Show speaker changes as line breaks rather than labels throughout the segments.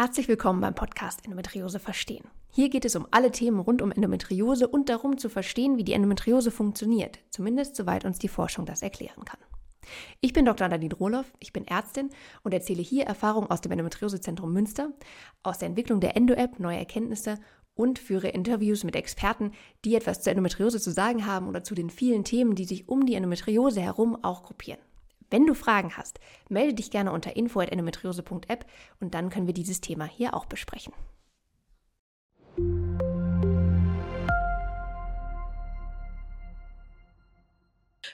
Herzlich willkommen beim Podcast Endometriose verstehen. Hier geht es um alle Themen rund um Endometriose und darum zu verstehen, wie die Endometriose funktioniert, zumindest soweit uns die Forschung das erklären kann. Ich bin Dr. Nadine Rohloff, ich bin Ärztin und erzähle hier Erfahrungen aus dem Endometriosezentrum Münster, aus der Entwicklung der Endo-App, neue Erkenntnisse und führe Interviews mit Experten, die etwas zur Endometriose zu sagen haben oder zu den vielen Themen, die sich um die Endometriose herum auch gruppieren. Wenn du Fragen hast, melde dich gerne unter info.endometriose.app und dann können wir dieses Thema hier auch besprechen.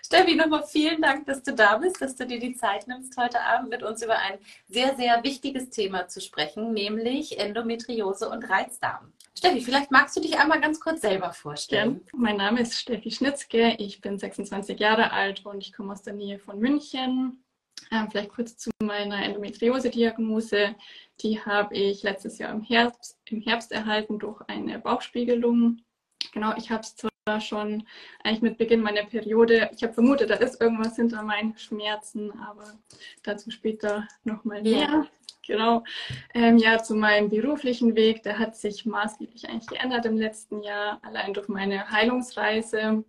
Steffi, nochmal vielen Dank, dass du da bist, dass du dir die Zeit nimmst, heute Abend mit uns über ein sehr, sehr wichtiges Thema zu sprechen, nämlich Endometriose und Reizdarm. Steffi, vielleicht magst du dich einmal ganz kurz selber vorstellen.
Ja, mein Name ist Steffi Schnitzke, ich bin 26 Jahre alt und ich komme aus der Nähe von München. Ähm, vielleicht kurz zu meiner Endometriose-Diagnose. Die habe ich letztes Jahr im Herbst, im Herbst erhalten durch eine Bauchspiegelung. Genau, ich habe es zwar schon eigentlich mit Beginn meiner Periode, ich habe vermutet, da ist irgendwas hinter meinen Schmerzen, aber dazu später nochmal mehr. Ja. Genau. Ähm, ja, zu meinem beruflichen Weg, der hat sich maßgeblich eigentlich geändert im letzten Jahr, allein durch meine Heilungsreise.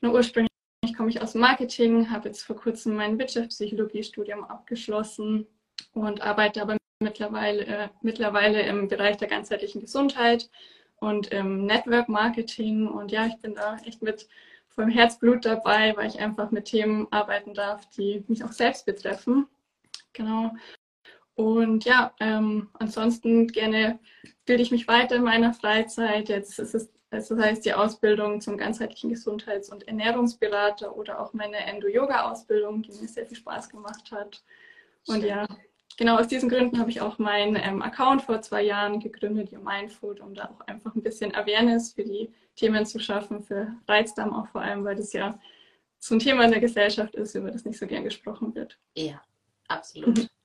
Genau, ursprünglich komme ich aus Marketing, habe jetzt vor kurzem mein Wirtschaftspsychologie-Studium abgeschlossen und arbeite aber mittlerweile, äh, mittlerweile im Bereich der ganzheitlichen Gesundheit und im Network Marketing. Und ja, ich bin da echt mit vollem Herzblut dabei, weil ich einfach mit Themen arbeiten darf, die mich auch selbst betreffen. Genau. Und ja, ähm, ansonsten gerne bilde ich mich weiter in meiner Freizeit. Jetzt ist es, das heißt die Ausbildung zum ganzheitlichen Gesundheits- und Ernährungsberater oder auch meine Endo-Yoga-Ausbildung, die mir sehr viel Spaß gemacht hat. Und ja, genau aus diesen Gründen habe ich auch meinen ähm, Account vor zwei Jahren gegründet, Your Mindfood, um da auch einfach ein bisschen Awareness für die Themen zu schaffen, für Reizdarm auch vor allem, weil das ja so ein Thema in der Gesellschaft ist, über das nicht so gern gesprochen wird.
Ja, absolut.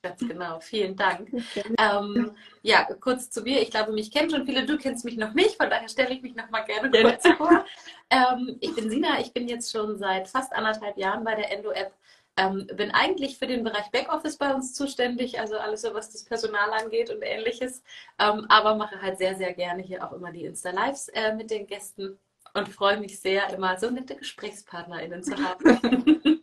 Ganz genau, vielen Dank. Ähm, ja, kurz zu mir. Ich glaube, mich kennen schon viele. Du kennst mich noch nicht, von daher stelle ich mich noch mal gerne kurz vor. Ähm, ich bin Sina, ich bin jetzt schon seit fast anderthalb Jahren bei der Endo-App. Ähm, bin eigentlich für den Bereich Backoffice bei uns zuständig, also alles so, was das Personal angeht und ähnliches. Ähm, aber mache halt sehr, sehr gerne hier auch immer die Insta-Lives äh, mit den Gästen und freue mich sehr, immer so nette GesprächspartnerInnen zu haben.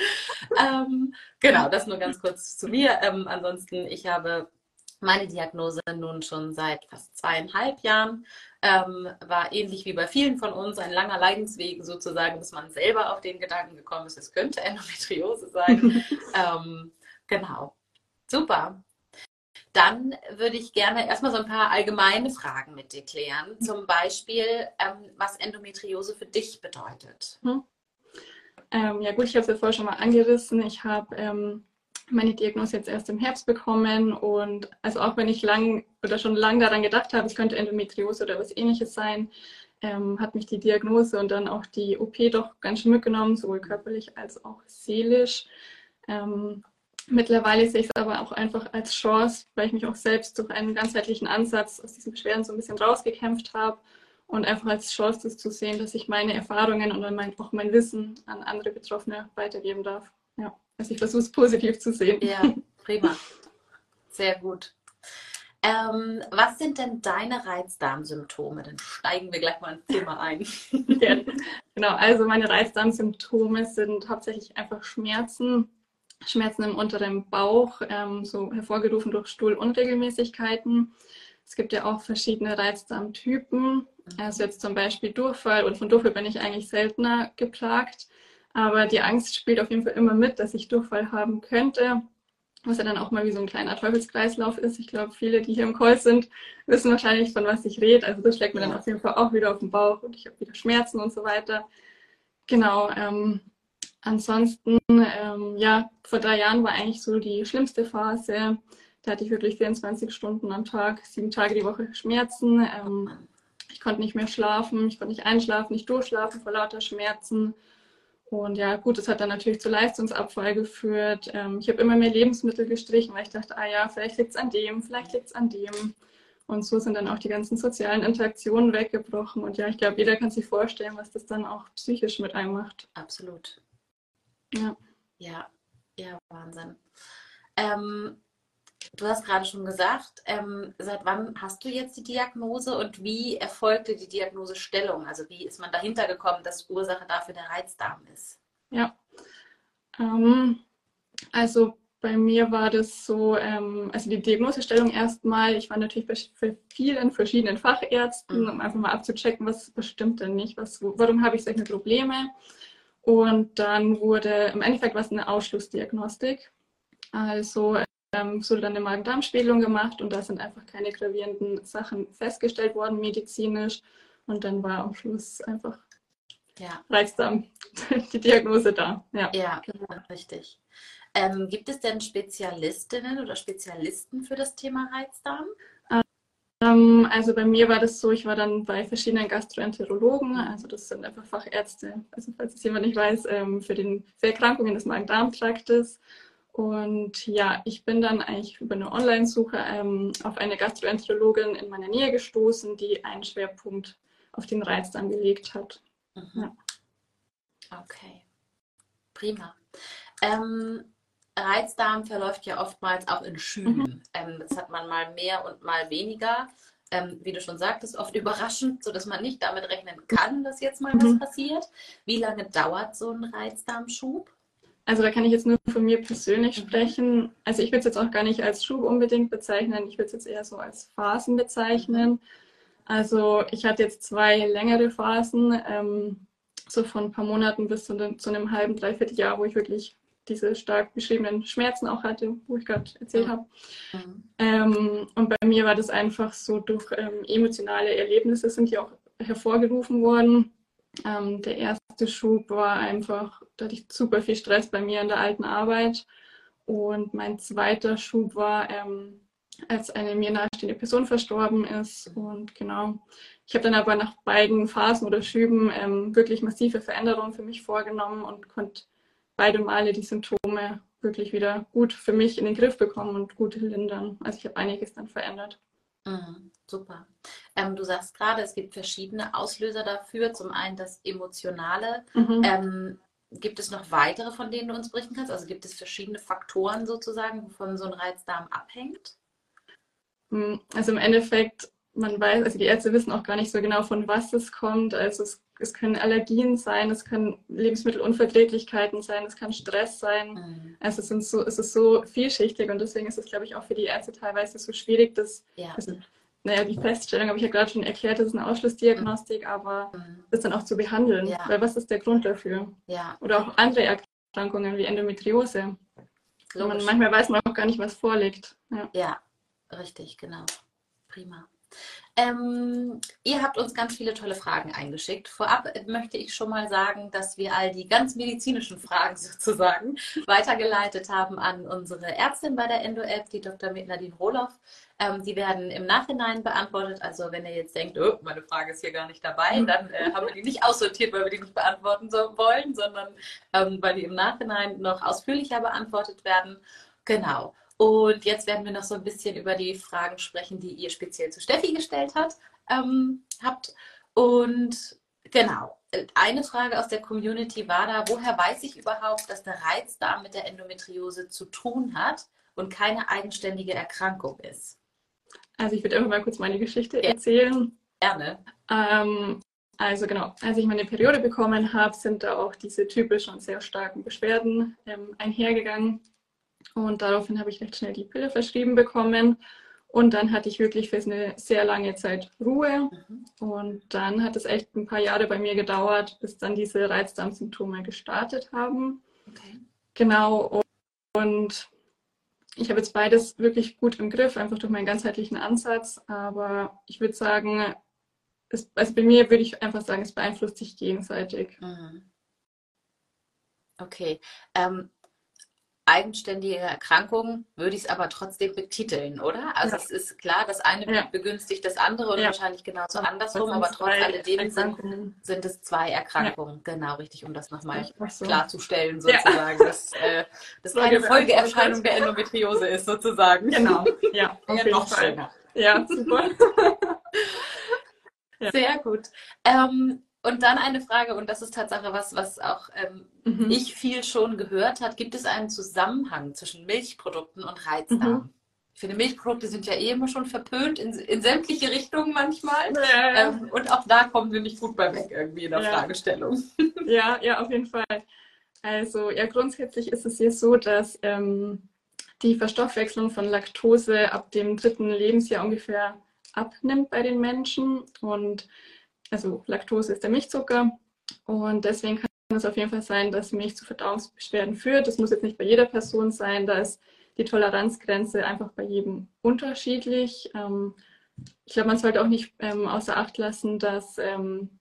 ähm, genau, das nur ganz kurz zu mir. Ähm, ansonsten, ich habe meine Diagnose nun schon seit fast zweieinhalb Jahren. Ähm, war ähnlich wie bei vielen von uns ein langer Leidensweg sozusagen, bis man selber auf den Gedanken gekommen ist, es könnte Endometriose sein. ähm, genau. Super. Dann würde ich gerne erstmal so ein paar allgemeine Fragen mit dir klären. Zum Beispiel, ähm, was Endometriose für dich bedeutet. Hm.
Ja gut, ich habe es ja vorher schon mal angerissen. Ich habe ähm, meine Diagnose jetzt erst im Herbst bekommen und also auch wenn ich lang oder schon lange daran gedacht habe, es könnte Endometriose oder was ähnliches sein, ähm, hat mich die Diagnose und dann auch die OP doch ganz schön mitgenommen, sowohl körperlich als auch seelisch. Ähm, mittlerweile sehe ich es aber auch einfach als Chance, weil ich mich auch selbst durch einen ganzheitlichen Ansatz aus diesen Beschwerden so ein bisschen rausgekämpft habe und einfach als Chance das zu sehen, dass ich meine Erfahrungen und auch mein Wissen an andere Betroffene weitergeben darf. Ja, also ich versuche es positiv zu sehen.
Ja, prima. Sehr gut. Ähm, was sind denn deine Reizdarmsymptome? Dann steigen wir gleich mal ins Thema ein.
ja, genau, also meine Reizdarmsymptome sind hauptsächlich einfach Schmerzen, Schmerzen im unteren Bauch, ähm, so hervorgerufen durch Stuhlunregelmäßigkeiten. Es gibt ja auch verschiedene Reizdarmtypen. Also jetzt zum Beispiel Durchfall und von Durchfall bin ich eigentlich seltener geplagt. Aber die Angst spielt auf jeden Fall immer mit, dass ich Durchfall haben könnte. Was ja dann auch mal wie so ein kleiner Teufelskreislauf ist. Ich glaube, viele, die hier im Call sind, wissen wahrscheinlich, von was ich rede. Also das schlägt mir dann auf jeden Fall auch wieder auf den Bauch und ich habe wieder Schmerzen und so weiter. Genau. Ähm, ansonsten, ähm, ja, vor drei Jahren war eigentlich so die schlimmste Phase. Da hatte ich wirklich 24 Stunden am Tag, sieben Tage die Woche Schmerzen. Ähm, ich konnte nicht mehr schlafen, ich konnte nicht einschlafen, nicht durchschlafen vor lauter Schmerzen. Und ja, gut, das hat dann natürlich zu Leistungsabfall geführt. Ähm, ich habe immer mehr Lebensmittel gestrichen, weil ich dachte, ah ja, vielleicht liegt es an dem, vielleicht liegt es an dem. Und so sind dann auch die ganzen sozialen Interaktionen weggebrochen. Und ja, ich glaube, jeder kann sich vorstellen, was das dann auch psychisch mit einem macht.
Absolut. Ja. Ja, ja, Wahnsinn. Ähm, du hast gerade schon gesagt, ähm, seit wann hast du jetzt die Diagnose und wie erfolgte die Diagnosestellung? Also wie ist man dahinter gekommen, dass Ursache dafür der Reizdarm ist?
Ja, ähm, also bei mir war das so, ähm, also die Diagnosestellung erstmal, ich war natürlich bei vielen verschiedenen Fachärzten, um einfach mal abzuchecken, was, was stimmt denn nicht, was, warum habe ich solche Probleme. Und dann wurde, im Endeffekt war es eine Ausschlussdiagnostik. Also ähm, wurde dann eine Magen-Darm-Spiegelung gemacht und da sind einfach keine gravierenden Sachen festgestellt worden medizinisch. Und dann war am Schluss einfach ja. Reizdarm, die Diagnose da.
Ja, ja genau. richtig. Ähm, gibt es denn Spezialistinnen oder Spezialisten für das Thema Reizdarm?
Ähm, also bei mir war das so, ich war dann bei verschiedenen Gastroenterologen, also das sind einfach Fachärzte, also falls es jemand nicht weiß, ähm, für, den, für Erkrankungen des Magen-Darm-Traktes. Und ja, ich bin dann eigentlich über eine Online-Suche ähm, auf eine Gastroenterologin in meiner Nähe gestoßen, die einen Schwerpunkt auf den Reizdarm gelegt hat. Mhm. Ja.
Okay, prima. Ähm, Reizdarm verläuft ja oftmals auch in Schüben. Mhm. Ähm, das hat man mal mehr und mal weniger. Ähm, wie du schon sagtest, oft überraschend, sodass man nicht damit rechnen kann, dass jetzt mal mhm. was passiert. Wie lange dauert so ein Reizdarmschub?
Also da kann ich jetzt nur von mir persönlich mhm. sprechen. Also ich würde es jetzt auch gar nicht als Schub unbedingt bezeichnen. Ich würde es jetzt eher so als Phasen bezeichnen. Also ich hatte jetzt zwei längere Phasen, ähm, so von ein paar Monaten bis zu, zu einem halben, dreiviertel Jahr, wo ich wirklich diese stark beschriebenen Schmerzen auch hatte, wo ich gerade erzählt habe. Mhm. Ähm, und bei mir war das einfach so durch ähm, emotionale Erlebnisse sind die auch hervorgerufen worden. Ähm, der erste Schub war einfach, da hatte ich super viel Stress bei mir in der alten Arbeit. Und mein zweiter Schub war, ähm, als eine mir nahestehende Person verstorben ist. Und genau, ich habe dann aber nach beiden Phasen oder Schüben ähm, wirklich massive Veränderungen für mich vorgenommen und konnte beide Male die Symptome wirklich wieder gut für mich in den Griff bekommen und gut lindern. Also ich habe einiges dann verändert.
Mhm, super. Ähm, du sagst gerade, es gibt verschiedene Auslöser dafür. Zum einen das Emotionale. Mhm. Ähm, gibt es noch weitere, von denen du uns berichten kannst? Also gibt es verschiedene Faktoren sozusagen, wovon so ein Reizdarm abhängt?
Hm, also im Endeffekt, man weiß, also die Ärzte wissen auch gar nicht so genau, von was es kommt. Also es es können Allergien sein, es können Lebensmittelunverträglichkeiten sein, es kann Stress sein. Mhm. Also es, sind so, es ist so vielschichtig und deswegen ist es, glaube ich, auch für die Ärzte teilweise so schwierig, dass, ja. also, naja, die Feststellung habe ich ja gerade schon erklärt, das ist eine Ausschlussdiagnostik, aber mhm. das dann auch zu behandeln. Ja. Weil was ist der Grund dafür? Ja. Oder auch andere Erkrankungen wie Endometriose. Man, manchmal weiß man auch gar nicht, was vorliegt.
Ja, ja richtig, genau. Prima. Ähm, ihr habt uns ganz viele tolle Fragen eingeschickt. Vorab möchte ich schon mal sagen, dass wir all die ganz medizinischen Fragen sozusagen weitergeleitet haben an unsere Ärztin bei der Endo-App, die Dr. Nadine Rohloff. Ähm, die werden im Nachhinein beantwortet. Also wenn ihr jetzt denkt, oh, meine Frage ist hier gar nicht dabei, dann äh, haben wir die nicht aussortiert, weil wir die nicht beantworten so wollen, sondern ähm, weil die im Nachhinein noch ausführlicher beantwortet werden. Genau. Und jetzt werden wir noch so ein bisschen über die Fragen sprechen, die ihr speziell zu Steffi gestellt hat, ähm, habt. Und genau, eine Frage aus der Community war da, woher weiß ich überhaupt, dass der Reizdarm mit der Endometriose zu tun hat und keine eigenständige Erkrankung ist?
Also ich würde einfach mal kurz meine Geschichte erzählen.
Gerne.
Ähm, also genau, als ich meine Periode bekommen habe, sind da auch diese typischen und sehr starken Beschwerden ähm, einhergegangen. Und daraufhin habe ich recht schnell die Pille verschrieben bekommen. Und dann hatte ich wirklich für eine sehr lange Zeit Ruhe. Mhm. Und dann hat es echt ein paar Jahre bei mir gedauert, bis dann diese Reizdarmsymptome gestartet haben. Okay. Genau. Und ich habe jetzt beides wirklich gut im Griff, einfach durch meinen ganzheitlichen Ansatz. Aber ich würde sagen, es, also bei mir würde ich einfach sagen, es beeinflusst sich gegenseitig. Mhm.
Okay. Ähm, eigenständige Erkrankung würde ich es aber trotzdem betiteln, oder? Also ja. es ist klar, das eine ja. begünstigt das andere und ja. wahrscheinlich genauso andersrum, aber trotz alledem sind, sind es zwei Erkrankungen. Genau, richtig, um das nochmal so. klarzustellen, sozusagen, dass äh, das keine Folgeerscheinung der Endometriose ist, sozusagen.
Genau, ja.
ja noch schöner.
Ja, super.
Sehr gut. Ähm, und dann eine Frage, und das ist Tatsache was, was auch ähm, mhm. ich viel schon gehört hat. Gibt es einen Zusammenhang zwischen Milchprodukten und Reizdarm? Mhm. finde, Milchprodukte sind ja eh immer schon verpönt in, in sämtliche Richtungen manchmal. Ja. Ähm, und auch da kommen wir nicht gut bei weg irgendwie in der ja. Fragestellung.
Ja, ja, auf jeden Fall. Also ja, grundsätzlich ist es hier so, dass ähm, die Verstoffwechslung von Laktose ab dem dritten Lebensjahr ungefähr abnimmt bei den Menschen. Und also Laktose ist der Milchzucker. Und deswegen kann es auf jeden Fall sein, dass Milch zu Verdauungsbeschwerden führt. Das muss jetzt nicht bei jeder Person sein. Da ist die Toleranzgrenze einfach bei jedem unterschiedlich. Ähm, ich glaube, man sollte auch nicht ähm, außer Acht lassen, dass ähm,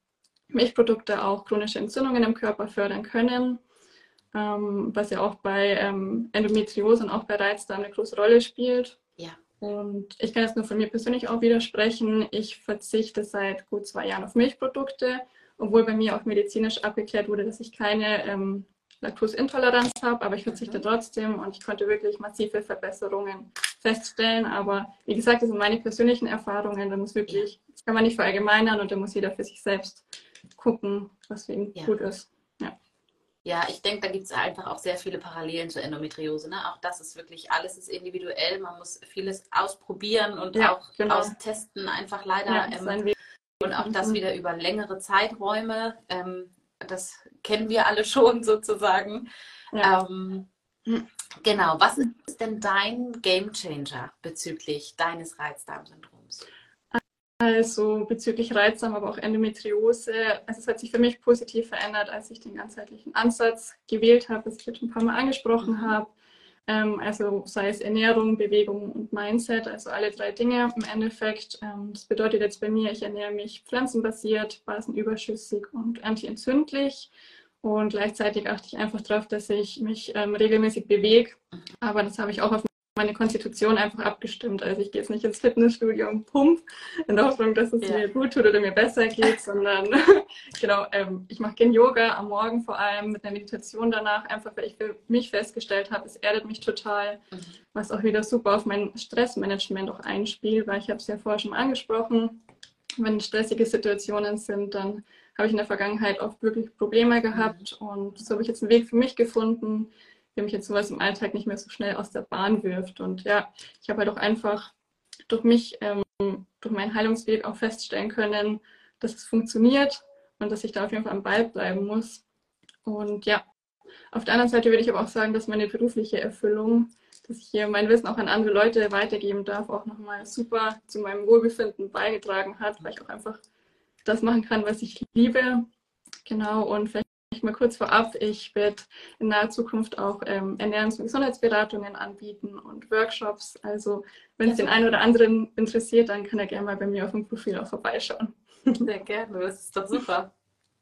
Milchprodukte auch chronische Entzündungen im Körper fördern können, was ja auch bei Endometriose und auch bei Reizdarm eine große Rolle spielt. Und ich kann jetzt nur von mir persönlich auch widersprechen. Ich verzichte seit gut zwei Jahren auf Milchprodukte, obwohl bei mir auch medizinisch abgeklärt wurde, dass ich keine ähm, Laktoseintoleranz habe, aber ich verzichte mhm. trotzdem und ich konnte wirklich massive Verbesserungen feststellen. Aber wie gesagt, das sind meine persönlichen Erfahrungen. Da muss wirklich, das kann man nicht verallgemeinern und da muss jeder für sich selbst gucken, was für ihn ja. gut ist. Ja.
Ich denke, da gibt es einfach auch sehr viele Parallelen zur Endometriose. Ne? Auch das ist wirklich, alles ist individuell. Man muss vieles ausprobieren und ja, auch genau. austesten, einfach leider. Ja, ähm, und auch das wieder über längere Zeiträume. Ähm, das kennen wir alle schon sozusagen. Ja. Ähm, genau, was ist denn dein Game Changer bezüglich deines Reizdarmsyndroms?
Also bezüglich Reizdarm, aber auch Endometriose. Also es hat sich für mich positiv verändert, als ich den ganzheitlichen Ansatz gewählt habe, was ich jetzt schon ein paar Mal angesprochen mhm. habe. Ähm, also sei es Ernährung, Bewegung und Mindset, also alle drei Dinge im Endeffekt. Ähm, das bedeutet jetzt bei mir, ich ernähre mich pflanzenbasiert, basenüberschüssig und antientzündlich. Und gleichzeitig achte ich einfach darauf, dass ich mich ähm, regelmäßig bewege. Aber das habe ich auch auf meine Konstitution einfach abgestimmt. Also ich gehe jetzt nicht ins Fitnessstudio und pump in der Hoffnung, dass es ja. mir gut tut oder mir besser geht, sondern genau, ähm, ich mache gerne Yoga am Morgen vor allem mit einer Meditation danach, einfach weil ich für mich festgestellt habe, es erdet mich total, mhm. was auch wieder super auf mein Stressmanagement auch einspielt, weil ich habe es ja vorher schon angesprochen, wenn stressige Situationen sind, dann habe ich in der Vergangenheit oft wirklich Probleme gehabt mhm. und so habe ich jetzt einen Weg für mich gefunden, mich jetzt sowas im Alltag nicht mehr so schnell aus der Bahn wirft. Und ja, ich habe halt auch einfach durch mich, ähm, durch meinen Heilungsweg auch feststellen können, dass es funktioniert und dass ich da auf jeden Fall am Ball bleiben muss. Und ja, auf der anderen Seite würde ich aber auch sagen, dass meine berufliche Erfüllung, dass ich hier mein Wissen auch an andere Leute weitergeben darf, auch nochmal super zu meinem Wohlbefinden beigetragen hat, weil ich auch einfach das machen kann, was ich liebe. Genau, und vielleicht mal kurz vorab, ich werde in naher Zukunft auch ähm, Ernährungs- und Gesundheitsberatungen anbieten und Workshops. Also wenn es den einen oder anderen interessiert, dann kann er gerne mal bei mir auf dem Profil auch vorbeischauen.
Sehr gerne, das ist doch super.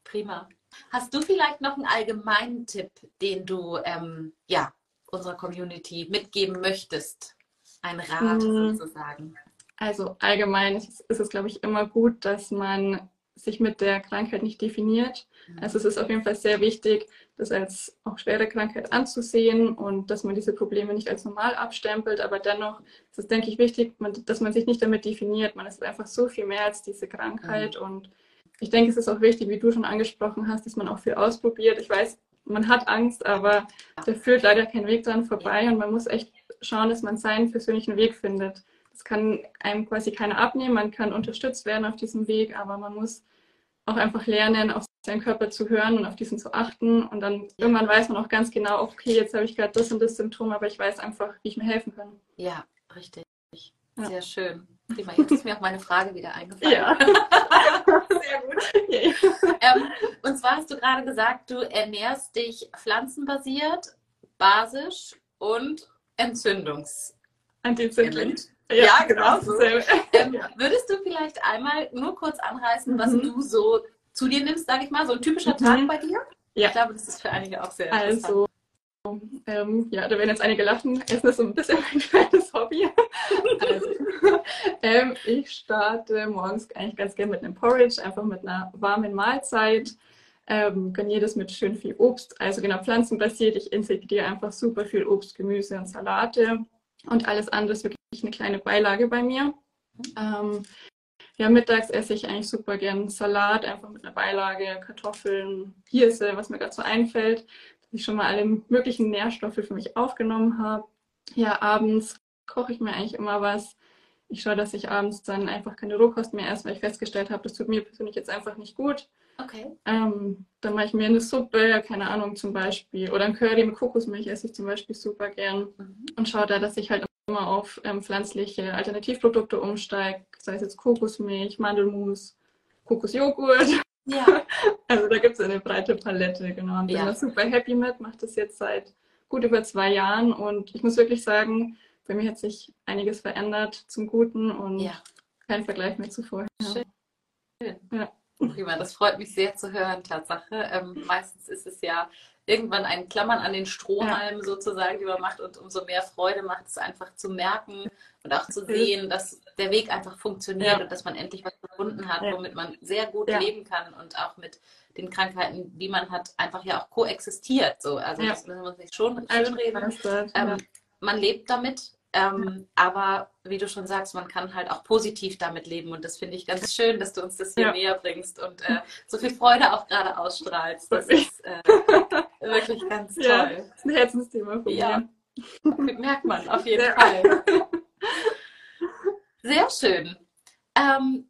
Prima. Hast du vielleicht noch einen allgemeinen Tipp, den du ähm, ja, unserer Community mitgeben möchtest? Ein Rat mm. sozusagen.
Also allgemein ist es, glaube ich, immer gut, dass man sich mit der Krankheit nicht definiert. Mhm. Also es ist auf jeden Fall sehr wichtig, das als auch schwere Krankheit anzusehen und dass man diese Probleme nicht als normal abstempelt. Aber dennoch ist es, denke ich, wichtig, dass man sich nicht damit definiert. Man ist einfach so viel mehr als diese Krankheit. Mhm. Und ich denke, es ist auch wichtig, wie du schon angesprochen hast, dass man auch viel ausprobiert. Ich weiß, man hat Angst, aber da führt leider kein Weg dran vorbei und man muss echt schauen, dass man seinen persönlichen Weg findet. Das kann einem quasi keiner abnehmen. Man kann unterstützt werden auf diesem Weg, aber man muss auch einfach lernen, auf seinen Körper zu hören und auf diesen zu achten. Und dann irgendwann weiß man auch ganz genau, okay, jetzt habe ich gerade das und das Symptom, aber ich weiß einfach, wie ich mir helfen kann.
Ja, richtig. Sehr ja. schön. Prima. Jetzt ist mir auch meine Frage wieder eingefallen. Ja. Sehr gut. Ähm, und zwar hast du gerade gesagt, du ernährst dich pflanzenbasiert, basisch und entzündungs.
Antientzündlich.
Ja, ja genau. So. Ähm, würdest du vielleicht einmal nur kurz anreißen, was mhm. du so zu dir nimmst, sage ich mal, so ein typischer mhm. Tag bei dir? Ja. Ich glaube, das ist für einige auch sehr
interessant. Also, ähm, ja, da werden jetzt einige lachen. Essen ist so ein bisschen mein kleines Hobby. Also, ähm, ich starte morgens eigentlich ganz gerne mit einem Porridge, einfach mit einer warmen Mahlzeit. Ähm, garniere das mit schön viel Obst, also genau pflanzenbasiert. Ich integriere einfach super viel Obst, Gemüse und Salate und alles andere ist wirklich eine kleine Beilage bei mir. Ähm, ja, mittags esse ich eigentlich super gern Salat, einfach mit einer Beilage, Kartoffeln, Hirse, was mir gerade so einfällt, dass ich schon mal alle möglichen Nährstoffe für mich aufgenommen habe. Ja, abends koche ich mir eigentlich immer was. Ich schaue, dass ich abends dann einfach keine Rohkost mehr esse, weil ich festgestellt habe, das tut mir persönlich jetzt einfach nicht gut.
Okay.
Ähm, dann mache ich mir eine Suppe, keine Ahnung, zum Beispiel. Oder ein Curry mit Kokosmilch esse ich zum Beispiel super gern. Mhm. Und schaue da, dass ich halt immer auf ähm, pflanzliche Alternativprodukte umsteige. Sei es jetzt Kokosmilch, Mandelmus, Kokosjoghurt. Ja. Also da gibt es eine breite Palette, genau. Und bin ja. da super happy mit, mache das jetzt seit gut über zwei Jahren und ich muss wirklich sagen, bei mir hat sich einiges verändert zum Guten und ja. kein Vergleich mehr zu vorher. Schön.
Ja. Prima, das freut mich sehr zu hören, Tatsache. Ähm, meistens ist es ja irgendwann ein Klammern an den Strohhalmen ja. sozusagen, die man macht und umso mehr Freude macht es einfach zu merken und auch zu sehen, dass der Weg einfach funktioniert ja. und dass man endlich was gefunden hat, womit man sehr gut leben kann und auch mit den Krankheiten, die man hat, einfach ja auch koexistiert. So. Also das müssen wir uns nicht schon schön reden. Ähm, man lebt damit ähm, aber wie du schon sagst, man kann halt auch positiv damit leben und das finde ich ganz schön, dass du uns das hier ja. näher bringst und äh, so viel Freude auch gerade ausstrahlst. Das ist äh, wirklich ganz toll. Ja, das
ist ein Herzensthema von ja.
mir. Merkt man auf jeden ja. Fall. Sehr schön. Ähm,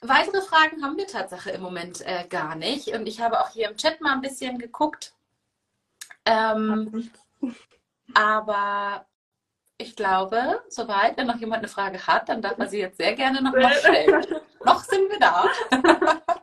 weitere Fragen haben wir tatsächlich im Moment äh, gar nicht und ich habe auch hier im Chat mal ein bisschen geguckt. Ähm, aber ich glaube, soweit, wenn noch jemand eine Frage hat, dann darf er sie jetzt sehr gerne nochmal stellen. noch sind wir da.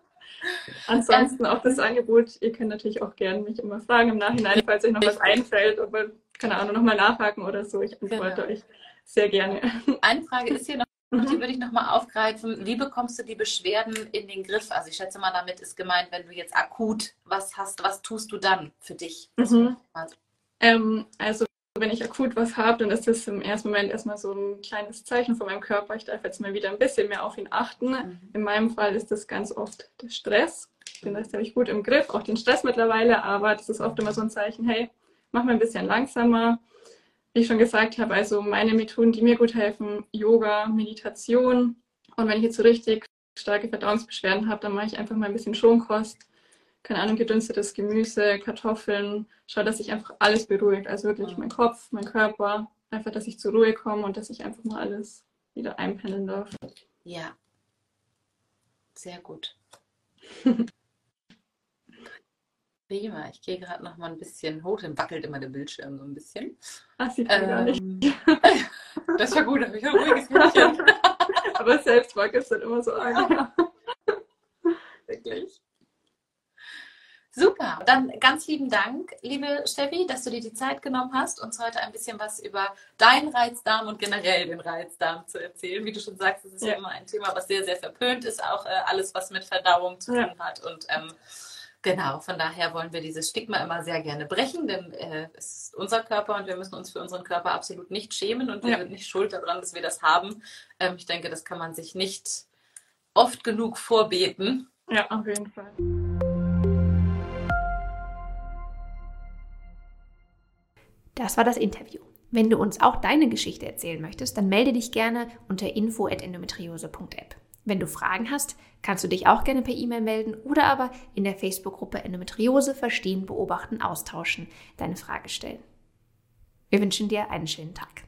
Ansonsten auch das Angebot, ihr könnt natürlich auch gerne mich immer fragen im Nachhinein, falls euch noch was einfällt oder, keine Ahnung, nochmal nachhaken oder so. Ich antworte genau. euch sehr gerne.
Eine Frage ist hier noch, die würde ich nochmal aufgreifen. Wie bekommst du die Beschwerden in den Griff? Also ich schätze mal, damit ist gemeint, wenn du jetzt akut was hast, was tust du dann für dich?
Mhm. Ähm, also wenn ich akut was habe, dann ist das im ersten Moment erstmal so ein kleines Zeichen von meinem Körper. Ich darf jetzt mal wieder ein bisschen mehr auf ihn achten. Mhm. In meinem Fall ist das ganz oft der Stress. Den Rest habe ich gut im Griff, auch den Stress mittlerweile, aber das ist oft immer so ein Zeichen, hey, mach mal ein bisschen langsamer. Wie ich schon gesagt habe, also meine Methoden, die mir gut helfen, Yoga, Meditation. Und wenn ich jetzt so richtig starke Verdauungsbeschwerden habe, dann mache ich einfach mal ein bisschen Schonkost keine Ahnung, gedünstetes Gemüse, Kartoffeln. Schau, dass sich einfach alles beruhigt. Also wirklich mein Kopf, mein Körper. Einfach, dass ich zur Ruhe komme und dass ich einfach mal alles wieder einpendeln darf.
Ja. Sehr gut. Prima. Ich gehe gerade noch mal ein bisschen hoch. Dann wackelt immer der Bildschirm so ein bisschen.
Ach, sieht man ähm, gar nicht.
Das war gut, habe ich ein ruhiges Mädchen.
Aber selbst wackelt es dann immer so an.
Wirklich. Super. Dann ganz lieben Dank, liebe Steffi, dass du dir die Zeit genommen hast, uns heute ein bisschen was über deinen Reizdarm und generell den Reizdarm zu erzählen. Wie du schon sagst, es ist ja. ja immer ein Thema, was sehr, sehr verpönt ist, auch äh, alles, was mit Verdauung zu tun ja. hat. Und ähm, genau, von daher wollen wir dieses Stigma immer sehr gerne brechen, denn äh, es ist unser Körper und wir müssen uns für unseren Körper absolut nicht schämen und wir ja. sind nicht schuld daran, dass wir das haben. Ähm, ich denke, das kann man sich nicht oft genug vorbeten.
Ja, auf jeden Fall.
Das war das Interview. Wenn du uns auch deine Geschichte erzählen möchtest, dann melde dich gerne unter info.endometriose.app. Wenn du Fragen hast, kannst du dich auch gerne per E-Mail melden oder aber in der Facebook-Gruppe Endometriose verstehen, beobachten, austauschen, deine Frage stellen. Wir wünschen dir einen schönen Tag.